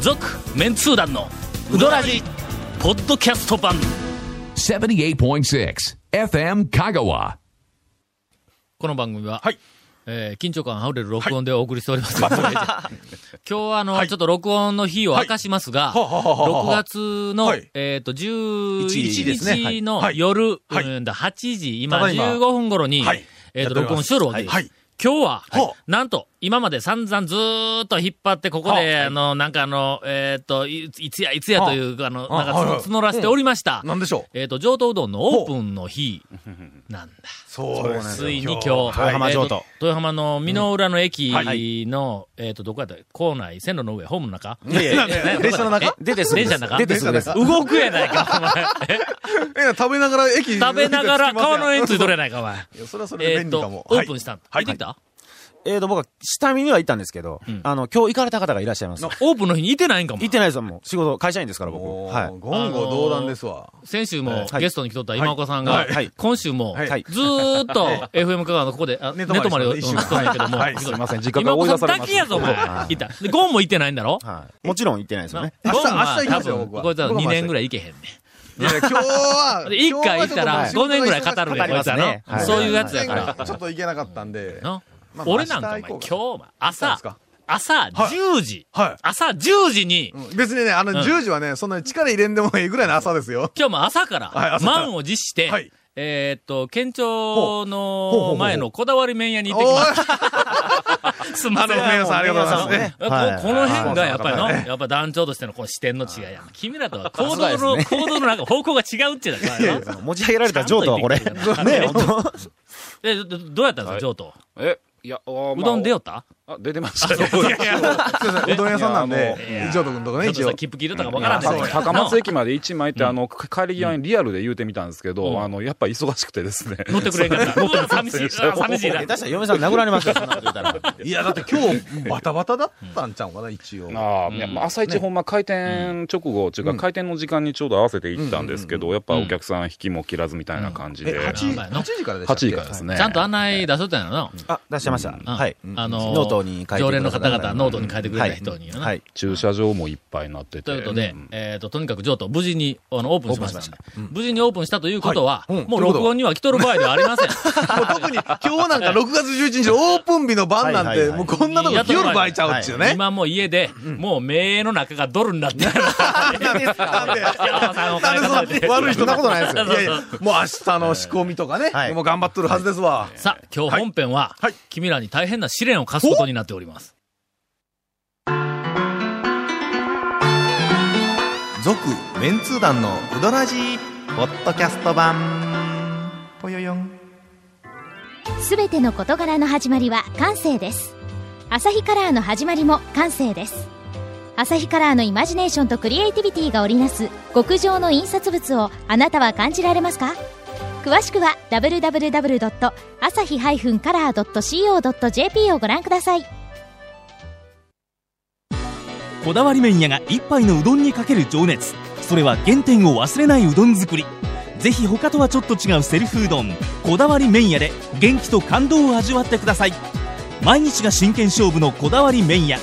続メンツー団のウドラジポッドキャスト版。78.6 FM Kagawa. この番組は、はい。えー緊張感あふれる録音でお送りしております。今日はあの、ちょっと録音の日を明かしますが、はあはあはあはあ6月の、はい。えっ、と、11一ですね。はい日のはい。夜、はい。うんだ8時、今ただいま。15分頃に、はい。えっ、と、やっております録音しとるわけです。はい。今日は、はあなんと、今まで散々ずーっと引っ張って、ここで、あの、なんかあの、えっ、とい、いつや、いつやという、あ。の、なんか募らせておりました。なんでしょう。えっ、と、上等うどんのオープンの日、なんだ。そうですついに今日、はい。豊浜上等豊浜の美濃浦の駅はの、えっ、と、どこやった構内、線路の上、ホームの中？いやいやええ列車の中？え出てすぐです電車の中？出てすぐです。動くやないか、お前。え食べながら駅食べながら川の円ついとれいないか、お前。やそれはそれでえっ、と便利かも、オープンしたん？だ。はい。行ってきた、えーと、僕は下見には行ったんですけど、あの、今日行かれた方がいらっしゃいます。オープンの日にいてないんかも行っ。てないですよ、もう。仕事、会社員ですから、僕。はい。言語道断ですわ先週もはいゲストに来とった今岡さんが、今週も、はいずーっと FM 香川のここで、寝泊まりしとんやけども、すいません、実家か今ら追い岡さんだ出されます。けやぞ、お前。はいた。で、ゴンも行ってないんだろ？はい。もちろん行ってないですよね。明日ゴンは明日行きますよ多分僕はこいつは2僕は明日年ぐらい行けへんねん。いや今日はで一回行ったら5年ぐらい語るね、こいつはのますね。はいそういうやつやから。ちょっと行けなかったんでなまあ俺なんかお前、今日は朝そうですか、朝10時、はい。朝10時に、うん。別にねあのん。10時はねそんなに力入れんでもいいぐらいの朝ですよ。今日も朝かはいら、朝から。満を持してはい、えーっと、県庁ほうほうほうの前のこだわり麺屋に行ってきおまいす。すんません。あの麺屋さんありがとうございますねこはい。この辺がやっぱりの、はいやっぱ団長としてのこの視点の違いや。君らとは行動の、です行動のなんか方向が違うっていうのはな持ち上げられた譲渡はこれ。ちゃんとえ、どどうやったんですか、上等。え、いや、まあうどん出よった？あ、出てましたよ。すいません。うどん屋さんなんいやで上藤君とかね一応。切符切るとかわからんねん。けど高松駅まで1枚って、あの、帰り際にリアルで言うてみたんですけど、あの、やっぱ忙しくてですね。乗ってくれんかった。う。わ寂しい。寂しいな。下。手したら嫁さん殴られますよ、そんなこと言ったら。いやだって今日バタバタだったんちゃうかな一応。ああ、朝一ほんま開店直後っていうか、開店の時間にちょうど合わせて行ったんですけど、やっぱお客さん引きも切らずみたいな感じえで、8まあまあ8時からでした8っけ時からですね。ちゃんと案内出しとったんやろな。あ、出してました。うん。はい。あのーノートに書いて常連の方々、ノートに書いてくれた人にな。はい。駐車場もいっぱいになってて。ということでん、えっと、とにかく譲渡、無事に、あの、オープンしました。無事にオープンしたということは、はい。うん。もう録音には来とる場合ではありません。もう特に今日なんか6月11日オープン日の晩なんてはいはいはいもうこんなとこ来よる場合ちゃうっちゅうね。今もう家で、もう名の中がドルになってる。なんで悪い人なことないですよ。いやいやもう明日の仕込みとかね。はい。もう頑張っとるはずですわ。さあ、今日本編は、はい。君らに大変な試練を課すことになっております。続メンツー団のウドラジーポッドキャスト版。ぽよよん。すべての事柄の始まりは感性です。アサヒカラーの始まりも感性です。アサヒカラーのイマジネーションとクリエイティビティが織りなす極上の印刷物をあなたは感じられますか？詳しくは www.asahi-color.co.jp をご覧ください。こだわり麺屋が一杯のうどんにかける情熱。それは原点を忘れないうどん作り。ぜひ他とはちょっと違うセルフうどん。こだわり麺屋で元気と感動を味わってください。毎日が真剣勝負のこだわり麺屋。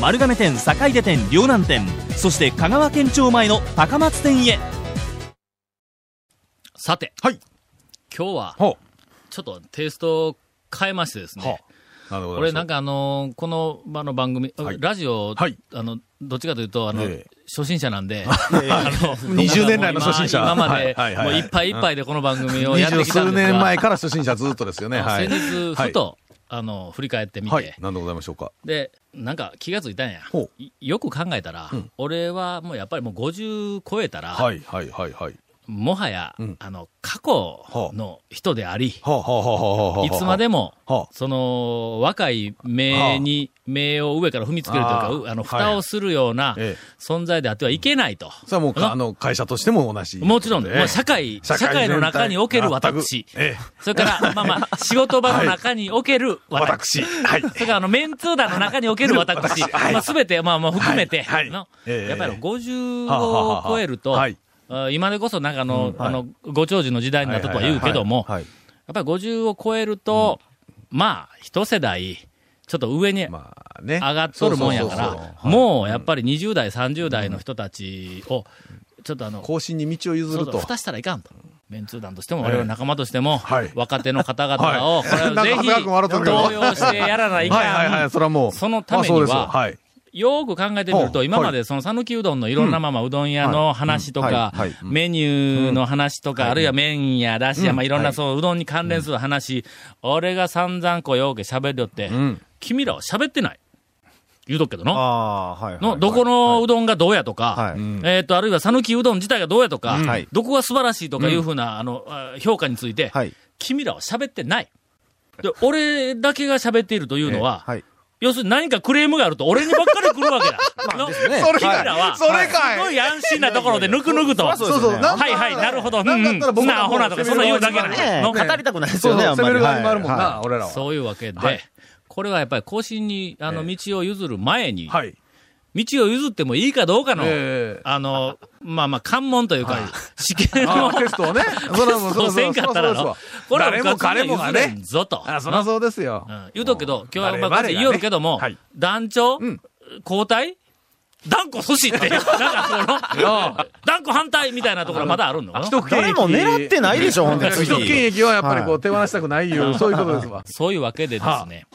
丸亀店坂出店両南店。そして香川県庁前の高松店へ。さて、はい今日は、ほちょっとテイストを変えましてですね、う。な俺なんかあのーこの場の番組、はい。ラジオ、はい。あの、どっちかというと、あの、ええ。初心者なんで、あの、20年来の初心者。今今まで、はい。はい。はい。もういっぱいいっぱいでこの番組をやってきたんですが、数年前から初心者ずっとですよね。はい。先日、ふと、あの、振り返ってみて、はい。何でございましょうか？で、なんか気がついたんや。よく考えたら、俺はもうやっぱりもう50超えたら、はい。はい。はい。はいもはや、うん。あの、過去の人であり、いつまでも、はあその、若い名に、名を上から踏みつけるというかあの、はい蓋をするようなええ。存在であってはいけないと。それはもうかああの会社としても同じ。もちろん、ええ。もう社会、社会の中における私。それから、まあまあ、仕事場の中における私。私。はい。それから、あの、メンツー団の中における 私。はい。まあ、すべて、まあまあ、含めて、やっぱり50はあはあはあを超えると、はい。あ今でこそなんかあの、うんはいあの、ご長寿の時代になったとは言うけども、はい。やっぱり50を超えると、まあ、一世代、ちちょっと上に。上がっとるもんやから、もうやっぱり20代、30代の人たちを、ちょっとあの、後進に道を譲ると。蓋したらいかんと。メンツー団としても、我々仲間としても、はい若手の方々を、はいこれぜひ、動揺してやらないかん。はいはいはい、それはもう。そのためには、はい。よーく考えてみると、はい今までその讃岐うどんのいろんなままうどん屋の話とかメニューの話とか、あるいは麺やだしや、まあいろんなはい。そううどんに関連する話、俺が散々こうようけ喋りよって、君らは喋ってない。言うとくけどの。ああー、はいはい。の、どこのうどんがどうやとか、はい。えっと、あるいは讃岐うどん自体がどうやとか、はい。どこが素晴らしいとかいうふうな、あの、あ評価について、はい。君らは喋ってない。で、俺だけが喋っているというのは、はい。要するに何かクレームがあると俺にばっかり来るわけだ。のですねそれ君らは、それかいすごい安心なところでぬくぬくと。そうそう。はいはい、なるほど。うんなんだらなあほなとか、そんな言うだけなねの。の語りたくないですよね、あんまり。攻めるるもんはな、俺らは。そういうわけで、はいこれはやっぱり更新に、あの、道を譲る前に、はい。道を譲ってもいいかどうかの、ええ。あの、まあまあ、関門というか、試験あをーテストをね。それはもう、そうせんかったらの、これは誰も彼もがね。ん。ぞと。あ、そりゃそうですよ。う。ん。言うとくけど、今日はまあ、言うるけども、はい。団長、ん。交代断固阻止って、なんかその、断固反対みたいなところまだあるの？誰も狙ってないでしょ、ほんと既得権次。益はやっぱりこう手放したくないいう、そういうことですわ。そういうわけでですね、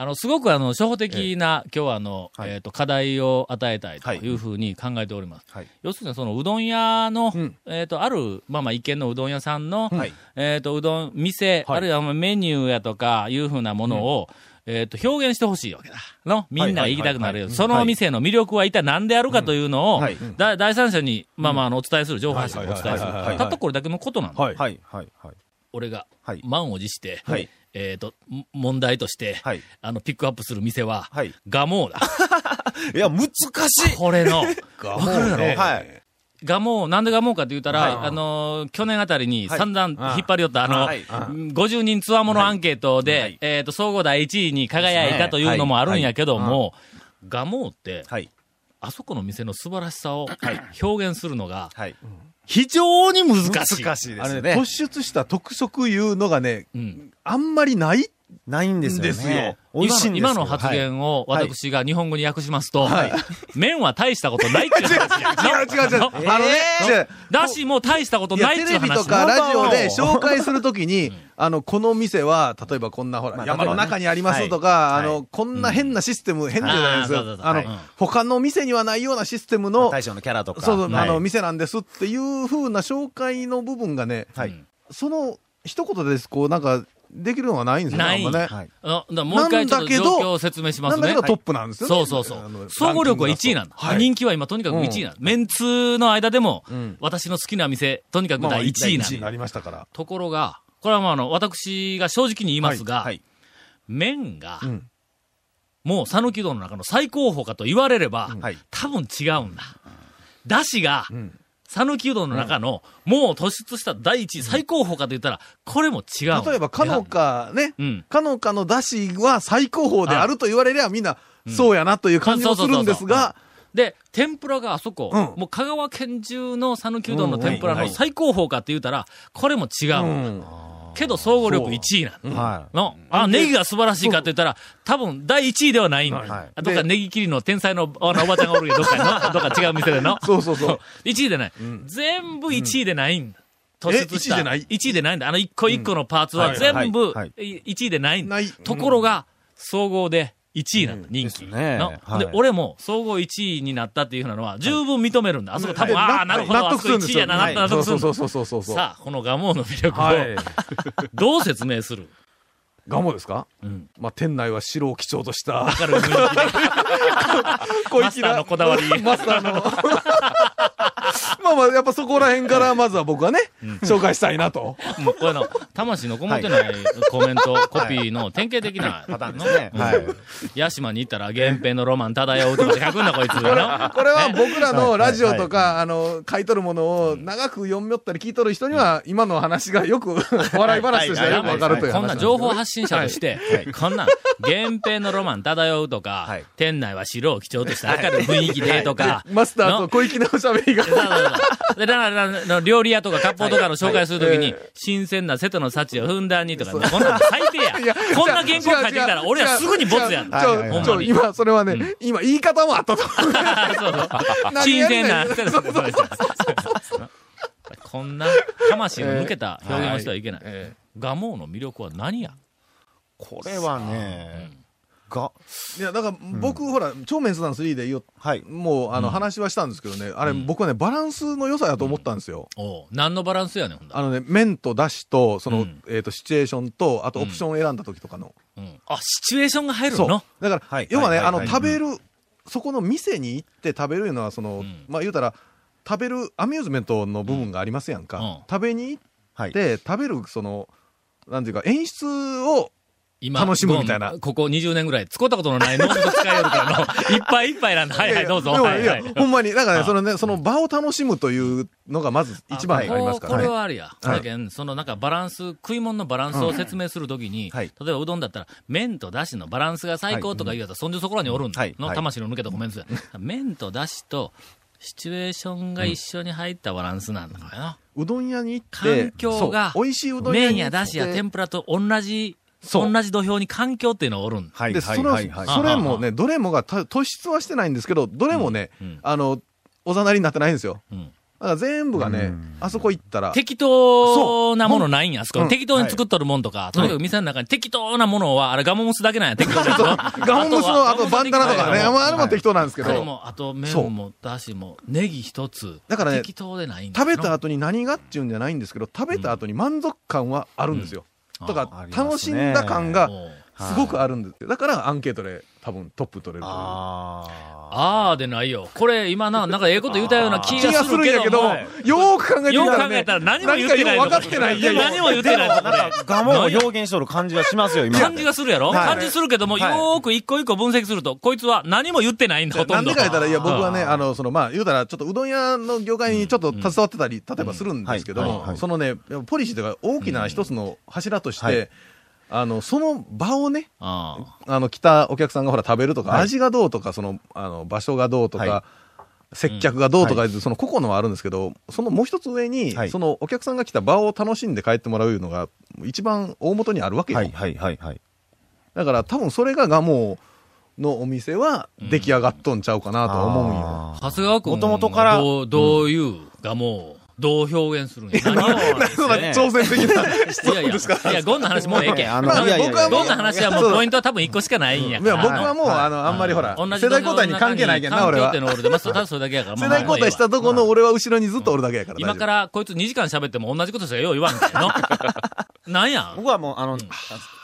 あの、すごくあの、初歩的な、今日はあの、はい。えっ、と、課題を与えたいというふうに考えております。はい。要するにその、うどん屋の、ん。えっ、と、ある、まあまあ、一軒のうどん屋さんの、はい。えっ、と、うどん、店、はい。あるいはまあメニューやとか、いうふうなものを、えっ、と、表現してほしいわけだ。のみんなが言いたくなるよ。その店の魅力は一体何であるかというのを、第三者に、まあまあ、あの、お伝えする、情報発信をお伝えする。たったこれだけのことなんだ。はい。はい、はい、はい。俺が、はい。満を持して、はいえっ、と、も問題として、はい。あの、ピックアップする店は、はい。ガモーだ。いや、難しい。これの、わかるやろ？はい。ガモー、なんでガモーかって言ったら、はい。あのー去年あたりにはい。散々引っ張り寄った、あの、はい。50人つわものアンケートで、はい。えっ、と、総合第1位に輝いたというのもあるんやけども、ガモーって、はい。あそこの店の素晴らしさを表現するのが、はい。非常に難しい。難しいであれね、すね突。出した特色いうのがね、うんあんまりない。ないんですよね。ですよ。今の今の発言をはい。私が日本語に訳しますと、はい。麺は大したことないっていう話や。違う違う違う。のあのね、だしも大したことないっていう話テレビとかラジオで紹介するときに、あの、この店は、例えばこんなほら、まあ山の中にありますとか、はい。あの、こんな変なシステム、変じゃないですあーそうそうそう。あのはい、他の店にはないようなシステムの、大将のキャラとか。そうあの、はい。店なんですっていう風な紹介の部分がね、はい。その、一言でです、こう、なんか、できるのがないんですよね、ないあんまね。はい。あだからもう一回ちょっと状況を説明しますねなんだけど。トップなんですよね。そうそうそう。総合力は1位なんだ。はい人気は今とにかく1位なんだ。メンツの間でも、ん私の好きな店、とにかくまあ第1位なんだ。第一になりましたから。ところが、これはもうあの、私が正直に言いますが、はい。麺が、んもう讃岐うどんの中の最高峰かと言われれば、はい。多分違うんだ。だしが、ん讃岐うどんの中の、もう突出した第一位、最高峰かと言ったら、これも違う。例えば、かのかね。うん、かのかのだしは最高峰であると言われりゃみんな、そうやなという感じもするんですが、で、天ぷらがあそこ、うん。もう香川県中の讃岐うどんの天ぷらの最高峰かって言ったら、これも違う。うんけど総合力1位なの。はい。の、あ、ネギが素晴らしいかって言ったら、多分第1位ではないんだ。はいあどっかネギ切りの天才のあのおばちゃんがおるけど、どっかに の、どっか違う店での。そうそうそう。1位でない。全部1位でないんだ。突出した。え1位でない？1位でないんだ。あの一個一個のパーツは全部はい1位でないんだない。ところが、総合で1位なんだ、人気。ねで、俺も総合1位になったっていうふうなのは十分認めるんだ。あそこ多分、でああ、なるほど、あそこ1位やな、なった納得するんだ。そうそうそうそうそう。さあ、このガモーの魅力はいを。どう説明する？ガモですか？うん。まあ、店内は白を基調としたわ、かる。小マスターのこだわり。マスターの。まあまあ、やっぱそこら辺から、まずは僕はね、紹介したいなと。もうこれの、魂のこもってないコメント、コピーの典型的な。パターンですね。はい。ヤシマに行ったら、源平のロマン漂うとか書くんだ、こいつ。のこれは僕らのラジオとか、あの、書いとるものを長く読みよったり聞いとる人には、今の話がよく、笑い話としてはよくわかるという話。こんな情報発発信者として、こんなん、源平のロマン漂うとか、はい。店内は白を基調とした明るい雰囲気でとか、マスターと小粋なおしゃべりが。で、だから、料理屋とか割烹とかの紹介するときに、新鮮な瀬戸の幸をふんだんにとか、こんなの最低や。こんな原稿書いてきたら、俺らすぐにボツやん。ちょ今、それはね、今、言い方もあったと思う。新鮮な瀬戸の幸。こんな魂の抜けた表現をしてはいけない。えガモの魅力は何や？これはね、が、えいや、だから、僕、ほら、超メンツ団3で言う、はい。もう、あの、話はしたんですけどね、あれ、僕はね、バランスの良さやと思ったんですよ。何のバランスやねん、あのね、麺とだしと、その、うん。えっ、と、シチュエーションと、あとオプションを選んだ時とかの。うん。あ、シチュエーションが入るそう。の。だから、はい。要はね、あの、食べる、そこの店に行って食べるのは、その、ん。まあ言うたら、食べるアミューズメントの部分がありますやんか。うん。食べに行はい。って、食べる、その、なんていうか、演出を、今、楽しむみたいなここ20年ぐらい、使ったことのない脳みそ使えるからの、いっぱいいっぱいなんだ。はいはい、どうぞ。はいはいいや。ほんまに、だからね、あそのね、その場を楽しむというのがまず一番ありますからこれね。はあるや。だけんそのなんかバランス、食い物のバランスを説明するときに、はい例えばうどんだったら、麺とだしのバランスが最高とか言うやつは、そんじょそこらにおるんだ。の魂の抜けたコメントや。麺とだしと、シチュエーションが一緒に入ったバランスなんだからな。うどん屋に行って、環境が美味しいうどん屋に行って麺やだしや天ぷらと同じ、同じ土俵に環境っていうのがおるん。で、はい。それはい。はい。それもね、どれもがた突出はしてないんですけど、どれもね、うんうんあの、おざなりになってないんですよ。うんだから全部がね、あそこ行ったら、適当なものないんや、あそこうん適当に作っとるもんとか、とにかく店の中に適当なものは、あれガモムスだけなんや、適当なやつの。ガモムスの、あとバンダナとかね、あまああれも適当なんですけど、これも、あと麺も、だしも、ネギ一つ。だからね適当でないんだ食べた後に何がっていうんじゃないんですけど、食べた後に満足感はあるんですよ。だか楽しんだ感がすごくあるんですよ。だから、アンケートで多分トップ取れるという。ああーでないよ。これ今な、なんかええこと言うたような気気ががするけするんやけど。よーく考えてよう考みたらね、えたら何も言ってない何かよう分かってない。いやいや何も言ってないとこで。あ。ガモを表現しとる感じはしますよ、今。感じがするやろはい感じするけども、よはいーく一個一個分析すると、こいつは何も言ってないんだ、ほとど。なんんでか言ったら、いや、僕はね、うんあの、その、まあ、言うたら、ちょっとうどん屋の業界にちょっと携わってたり、例えばするんですけども、うんはいはいそのね、ポリシーというか、大きな一つの柱として、はいあの、その場をね、ああ。の、来たお客さんがほら食べるとか、はい。味がどうとか、その、あの、場所がどうとか、は接客がどうとか、その個々のはあるんですけど、そのもう一つ上に、はい。そのお客さんが来た場を楽しんで帰ってもらうのが、一番大元にあるわけよ。はい、はい、はい、はい。だから多分それがガモのお店は出来上がっとんちゃうかなとは思うんよ。長谷川君元々からどう、どういうがもう、どう表現するんや。何を挑戦的な。いやいや、いや、ゴンの話もうええけん。僕はゴンの話はもうポイントは多分一個しかないんやいや。僕はもう、あの、あんまりほら、世代交代に関係ないけんな、俺は世代交代したとこの俺は後ろにずっとおるだけやから。今からこいつ2時間喋っても同じことしかよう言わん。なんや僕はもう、あの、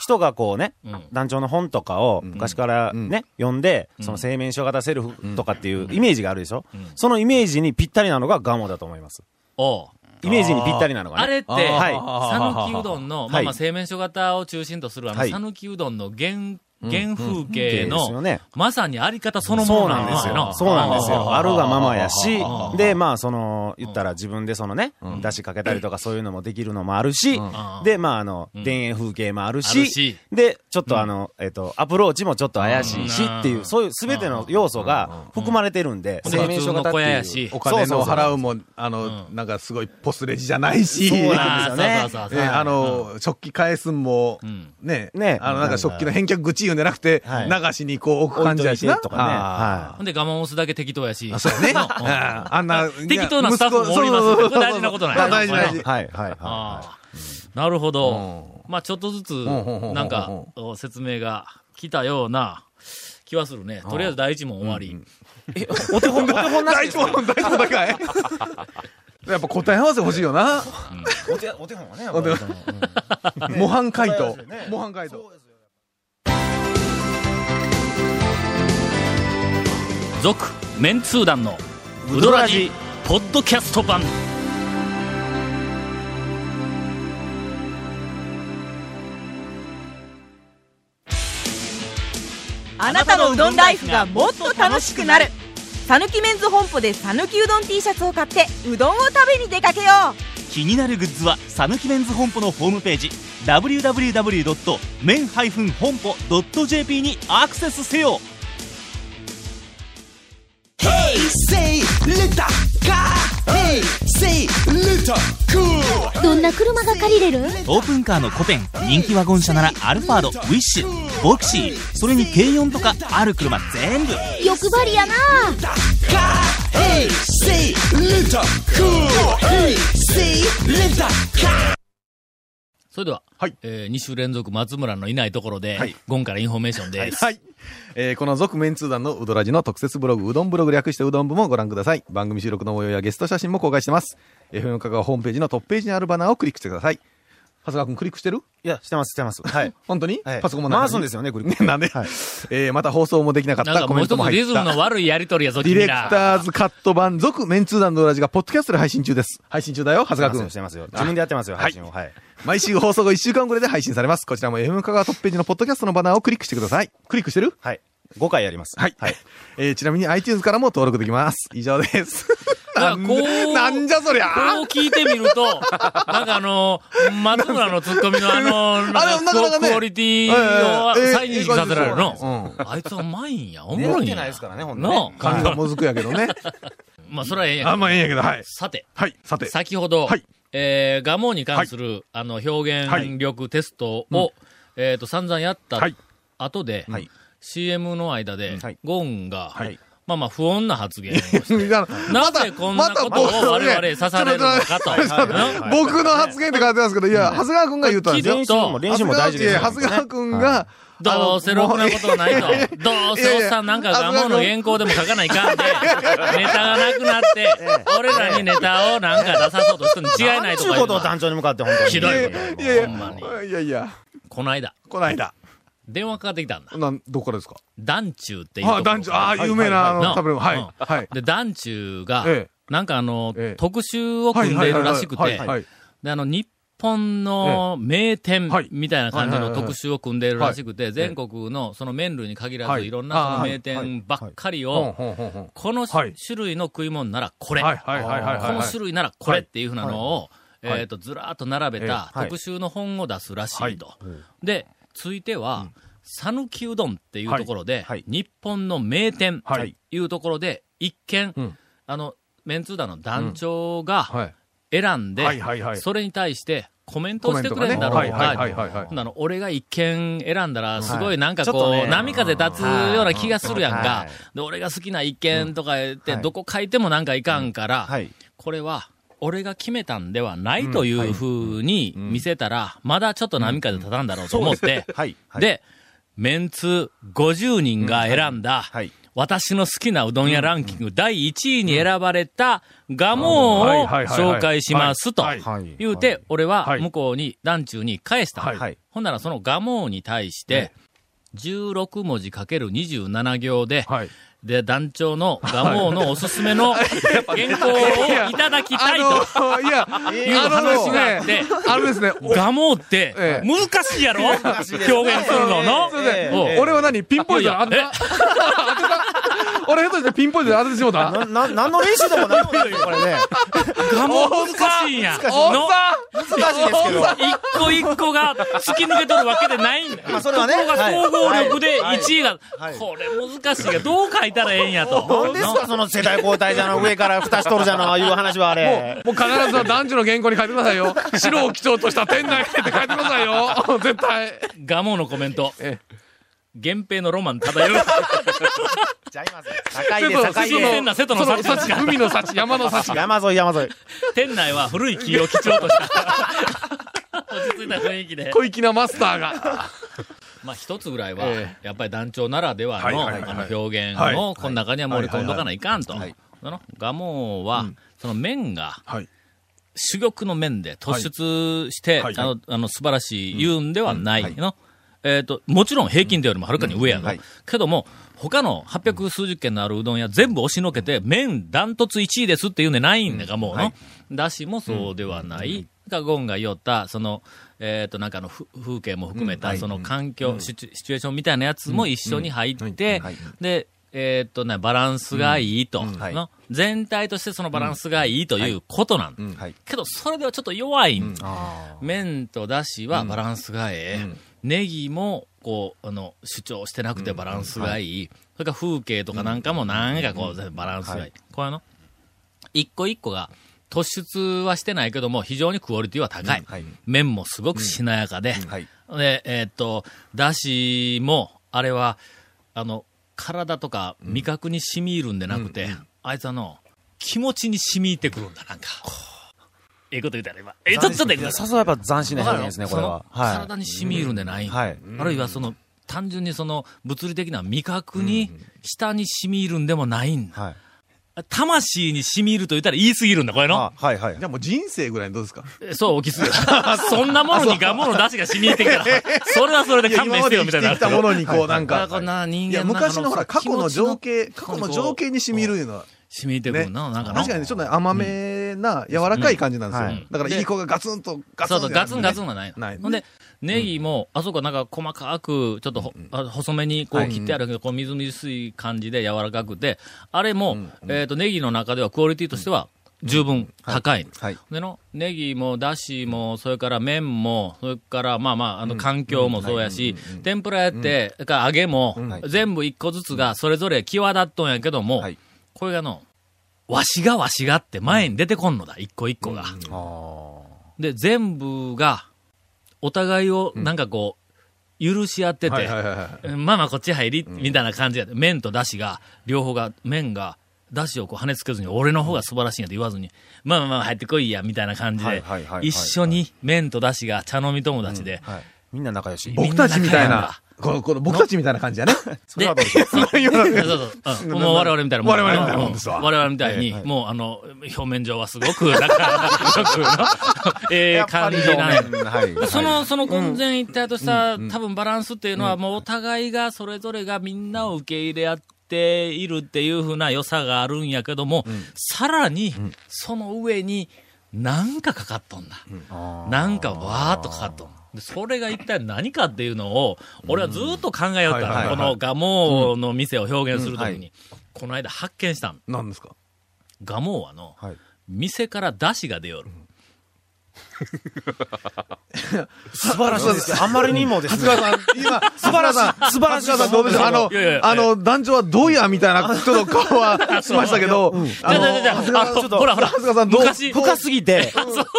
人がこうね、うん団長の本とかを昔からね、読んで、その製麺所型セルフとかっていうイメージがあるでしょ、そのイメージにぴったりなのがガモだと思います。おう。イメージにぴったりなのがね。あれって、はい。讃岐うどんの、まあはい。まあ製麺所型を中心とするあの、はい。讃岐うどんの原、原風景の、ね。まさにあり方そのもそうのなんんですよ。よ。そうなんですよ。あるがままやしで、まあ、その、言ったら自分でそのね、出汁かけたりとかそういうのもできるのもあるしん、で、まあ、あの、田園風景もあるしし、で、ちょっとあの、えっと、アプローチもちょっと怪しいしっていうう、んそういうすべての要素が含まれてるんで、うん。製麺所型っていう。やし。お金の払ううも、あの、なんかすごいポスレジじゃないし、そうあなんですよね。あの、食器返すんもん、ね、ね。あの、なんか食器の返却口言うんじゃなくて、はい流しにこう置く感じやしな。とかねあはほんで、ガモンスだけ適当やし。ーそうやね。のうんああんな、適当なスタッフもおりますこれ大事なことなんやまあ大事大事い。。はい、はい、はああ、なるほど。うまあちょっとずつ、なんか、お説明が来たような気はするね。とりあえず第一問終わり。い。お手本、お手本なし第一問、第一問だかいやっぱ答え合わせ欲しいよな。お手お手本はね、お手本模範解答。模範解答。続、メンツー団の、ウドラジ、ポッドキャスト版。あなたのうどんライフがもっと楽しくなる。さぬきメンズ本舗でさぬきうどん T シャツを買ってうどんを食べに出かけよう。気になるグッズはさぬきメンズ本舗のホームページ www.men- 本舗 .jp にアクセスせよ Say, let that car. Hey, どんな車が借りれる？オープンカーの古典人気ワゴン車ならアルファードウィッシュボクシーそれに軽4とかある車全部。欲張りやな。それでは、はい。え2週連続松村のいないところで、はい。ゴンからインフォメーションです。はい。えーこの続メンツー団のうどらじの特設ブログ、うどんブログ略してうどん部もご覧ください。番組収録の模様やゲスト写真も公開してます。FM 香川ホームページのトップページにあるバナーをクリックしてください。長谷川くんクリックしてる？いや、してます、してます。はい。本当に、はいパソコンも回すんですよねクリックね なんで、はいえーまた放送もできなかったコメンなんかもう一つトも入った。リズムの悪いやりとりやぞ、ディレク。ターズカット版、続メンツー団のうどらじがポッドキャストで配信中です。配信中だよ、長谷川くん。してますよ。自分でやってますよ、配信を。はい。毎週放送後1週間後で配信されます。こちらも FM 香川トップページのポッドキャストのバナーをクリックしてください。クリックしてる？はい。5回やります。はい。はい。えーちなみに iTunes からも登録できます。以上です。なんかこうなんじゃそりゃこう聞いてみると、なんかあの、松村のツッコミのあの、なんあれなかなかねクオリティを再認識させられるええの。あいつはうまいんや、おもろいんや。ないですからねほんと感じがもずくやけどね。まあ、それはええんやけどあ、まあええんやけど、はい。さて、はい、さて。先ほど、はいえー、ガモに関する、あの、表現力テストを、えっ、と、散々やったはい。後で、はい。CM の間で、はいゴンが、はい。まあまあ、不穏な発言をして、ななぜこんなことを我々刺されるのかと。僕の発言って書いてますけど、いや、長谷川くんが言うとんですよ。練習も、練習も大事ですよ。長谷川くんが、どうせろくなことないと。どうせおっさんなんかガモの原稿でも書かないかんで、ネタがなくなって、俺らにネタをなんか出さそうとするに違いないとちゅうことを団長に向かって本当に。ひどいこと。いやいや。ほんまに。いやいや、この間、この間。電話かかってきたんだ。なん、どこからですか？団中っていうあ、団長、あ、有名な、あの、な食べ物。はい。で、団中が、えなんかあの、ええ。特集を組んでいるらしくて。はいはい、はい。で、あの、日本の名店はい。みたいな感じの特集を組んでいるらしくて、全国のその麺類に限らず、はい。いろんなその名店ばっかりを、このはい。種類の食い物ならこれ。この種類ならこれっていうふうなのを、はい。えっと、ずらーっと並べた特集の本を出すらしはい。いと。で、ついては、讃岐うどんっていうところで、はい。日本の名店い。いうところで、一見、うん。あの、メンツーダの団長がはい。選んで、それに対してコメントをしてくれんだろう。がね。はいはいかはい。はい。ほんなの俺が一見選んだら、すごいなんかこう、波風立つような気がするやんか。はい。で、俺が好きな一見とか言って、はい。どこ書いてもなんかいかんから、はい。これは、俺が決めたんではないというふうに見せたら、まだちょっと波風立たんだろうと思って、はい。はい、で、メンツ50人が選んだ、はい。私の好きなうどん屋ランキング第1位に選ばれたガモはいを紹介しますと。言うて、俺ははい。向こうに、団中に返した。ほんならそのガモに対して、16文字かける27行で、はい。で、団長のガモのおすすめの原稿をいただきたいと。いや、いう話があって、あのですね、おガモってええ。難しいやろ？表現するの。の。俺は何？ピンポイント当てた俺下手してピンポイントで当ててしもうたな、な、何の練習でもないのよ、これね。ガモ難しいんや。の難しいですけど。一個一個が突き抜けとるわけでないんだよ。まあそれはねが総合力ではい1位が、はいこれ難しいが、どう書いたらええんやと。何ですか、その世代交代じゃの、上から蓋しとるじゃの、ああいう話はあれ。もう必ず男女の原稿に書いてくださいよ。白を基調とした店内って書いてくださいよ。絶対。ガモのコメント。え源平のロマン漂う。ちゃいます。高いで、高い新で。鮮な瀬戸の幸たちが。海の幸、山の幸。山沿い、山沿い。店内は古い木を基調とした。落ち着いた雰囲気で。小粋なマスターが。まあ一つぐらいはえ、やっぱり団長ならではのあの表現はいをこの中には盛り込んどかないかんと。はいそのガモは、その麺がはい。珠玉の麺で突出して、はいあの、あの、素晴らしい言うんではないの。えっ、と、もちろん平均点よりもはるかに上やの。はい。けども、他の800数十件のあるうどん屋全部押しのけて、麺ダントツ1位ですって言うんでないんだが、もうの。だしもそうではない。がゴンが言った、その、えっ、と、なんかあの、ふ風景も含めた、その環境、シチュエーションみたいなやつも一緒に入って、はい。で、えっ、とね、バランスがいいと、はい。の全体としてそのバランスがいいということなん。けど、それではちょっと弱い麺とだしはバランスがええ。ネギも、こう、あの、主張してなくてバランスがいい。それから風景とかなんかもなんかこう、バランスがいい。これあの、一個一個が、突出はしてないけども、非常にクオリティは高い。麺もすごくしなやかで。はい。で、えーっと、だしも、あれは、あの、体とか味覚に染み入るんでなくて、あいつあの、気持ちに染み入ってくるんだ、なんか。ええこと言うたら今。え、ちょっと、ちょっとさすがやっぱ斬新な表現ですね、これは。はい。体に染み入るんでない。はい。あるいはその、単純にその、物理的な味覚に、舌に染み入るんでもないんだ。はい。魂に染み入ると言ったら言い過ぎるんだ、これの。あはいはいじ。ゃあもう人生ぐらいどうですか？えそう、起きすぎる。そんなものにガモの出汁が染み入ってきたら、それはそれで勘弁してよ、みたいな。生きたものにこうなんかこんな人間昔のほら、過去の情景、過去の情景に染み入るいうのは、染み入ってくね。るな、なんかの確かにちょっとね甘めな、柔らかい感じなんですよ。うん。はい。だから、でいい子がガツンと、ガツンそうそう、ガツンガツンがないの。ない。ほんで、ネギも、あそこなんか細かく、ちょっとほ、あ細めにこう切ってあるけど、こうみずみずしい感じで柔らかくて、あれも、えっと、ネギの中ではクオリティとしては十分高い。はい。での、ネギも、だしも、それから麺も、それから、まあまあ、あの、環境もそうやし、天ぷらやって、それから揚げも、全部一個ずつが、それぞれ際立っとんやけども、はい。これがの、わしがわしがって前に出てこんのだ、一個一個が。で、全部が、お互いを、なんかこう、許し合ってて、はいはいはいはい。まあまあこっち入り、みたいな感じやで。麺とだしが、両方が、麺が、だしをこう跳ねつけずに、俺の方が素晴らしいんやと言わずに、まあまあまあ入ってこいや、みたいな感じで一緒に麺とだしが茶飲み友達で、はい。みんな仲良し。僕たちみたいみんな仲な、この、この僕たちみたいな感じやね。で、はどうで。しょうそうそう、うん。もう我々みたいなもん。我々みたいなもんですわ。う我々みたいに、もうあの、表面上はすごく、なんか、よくの、ええ感じなん。その、その混然一体とした、多分バランスっていうのは、もうお互いが、それぞれがみんなを受け入れ合っているっていうふうな良さがあるんやけども、さらに、その上に、なんかかかっとんだ。なんかわーっとかかっとん。でそれが一体何かっていうのを、俺はずっと考えよったの。はいはいはいこのガモの店を表現するときに、この間発見したん。何ですか？ガモはの、はい店から出汁が出よる。素晴らしいです。よ。あまりにもですさん、今、素晴らしい。素晴らしい。さんどうでしょう？あのあの、団長はどうやみたいな人の顔は しましたけど、あの、じゃあじゃあじゃほらほら、さんどう？昔、深すぎて、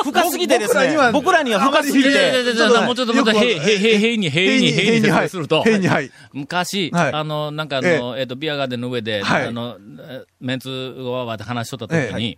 深すぎてですね僕らには、深すぎて、もうちょっともうちょっと、へい、へい、へい、へいに、へいに、へいに説明すると、変に、はい。昔、はい。あの、なんかあの、えっと、ビアガーデンの上で、はい。あの、えメンツをわーって話しとった時に、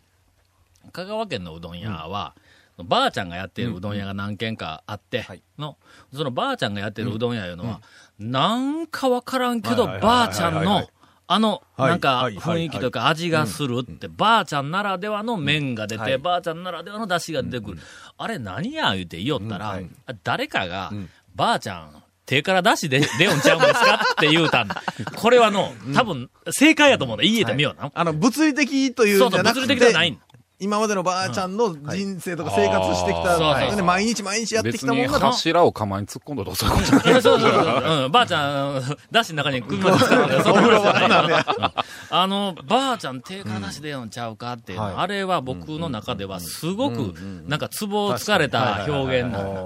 え香川県のうどん屋は、ばあちゃんがやってるうどん屋が何軒かあって、はい。の、そのばあちゃんがやってるうどん屋いうのは、なんかわからんけど、ばあちゃんのあの、はい。なんか雰囲気というか味がするって、ばあちゃんならではの麺が出て、はいばあちゃんならではの出汁が出てくる。あれ何や言うて言おったら、誰かが、ばあちゃん、手から出しで、出よんちゃうんですかって言うたん。だ。これはの、多分、正解やと思うんだ。言えてみような。あの、物理的といそううんそう、じゃなく物理的ではない。て、んだ。今までのばあちゃんの人生とか生活してきた、そうそうそうね毎日毎日やってきたもんが、柱を釜に突っ込んだとかそういうことじゃないそう そうそうそう。うん。ばあちゃん、だしの中に首まで使うんだよ。そんな話じゃないあの、ばあちゃん手から出しでよんちゃうかっていうの、はいあれは僕の中ではすごく、なんか、ツボをつかれた表現なんだ。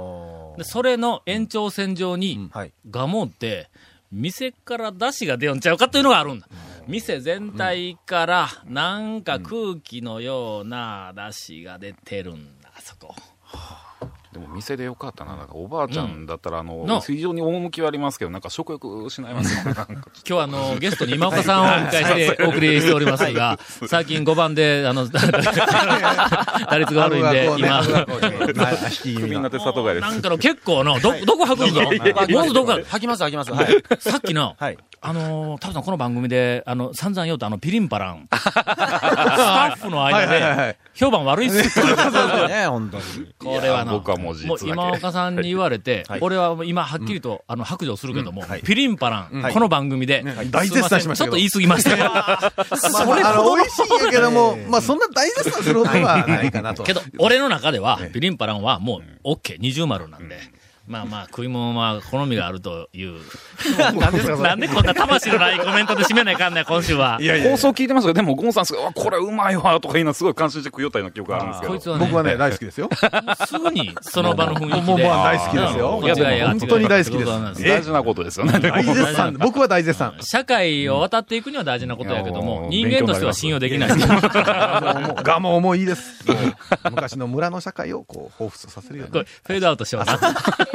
で、それの延長線上に、はい。ガモって、店から出汁が出よんちゃうかというのがあるんだ。店全体から、なんか空気のような出汁が出てるんだ、あそこ。でも店でよかったな。なんかおばあちゃんだったら、あの、の非常に趣はありますけど、なんか食欲失いますよね。なんか今日はあの、ゲストに今岡さんをお迎えしてお送りしておりますが、最近5番で、あの、打率が悪いんで、今、引き気味なみんな。で里帰りなんかの結構の、ど、どこ吐くんぞもうどこ吐きます、吐きます。はい。さっきの、はい。あのー、多分この番組で、あの、散々言うとあの、ピリンパラン。スタッフの間はいはいはいはでい、評判悪いっす。よ。ね、本当に。これはな、僕はもう今岡さんに言われて、はい。俺は今はっきりと、あの、白状するけども、はい。ピリンパラン、はい。この番組で、大絶賛しましたちょっと言い過ぎました。よ。それ美味しいんやけども、まあそんな大絶賛するほどはないかなと。けど、俺の中では、ピリンパランはもう、オッケー、二重丸なんで。まあまあ、食い物は好みがあるという。何ですかそれなんでこんな魂のないコメントで締めないかんねん、今週は。いやいや放送聞いてますよ。でも、ゴンさんすごい、あこれうまいわ、とか言いなすごい感心して食いよったような記憶があるんですけど。こいつはね、僕はね、大好きですよ。すぐにその場の雰囲気で。もうもう大好きですよいや本当に大好きです大事なことですよね。大絶賛。僕は大絶賛。社会を渡っていくには大事なことやけども、人間としては信用できない。ガモもいいです。もう昔の村の社会をこう、彷彿とさせるようにこれ。フェードアウトしような。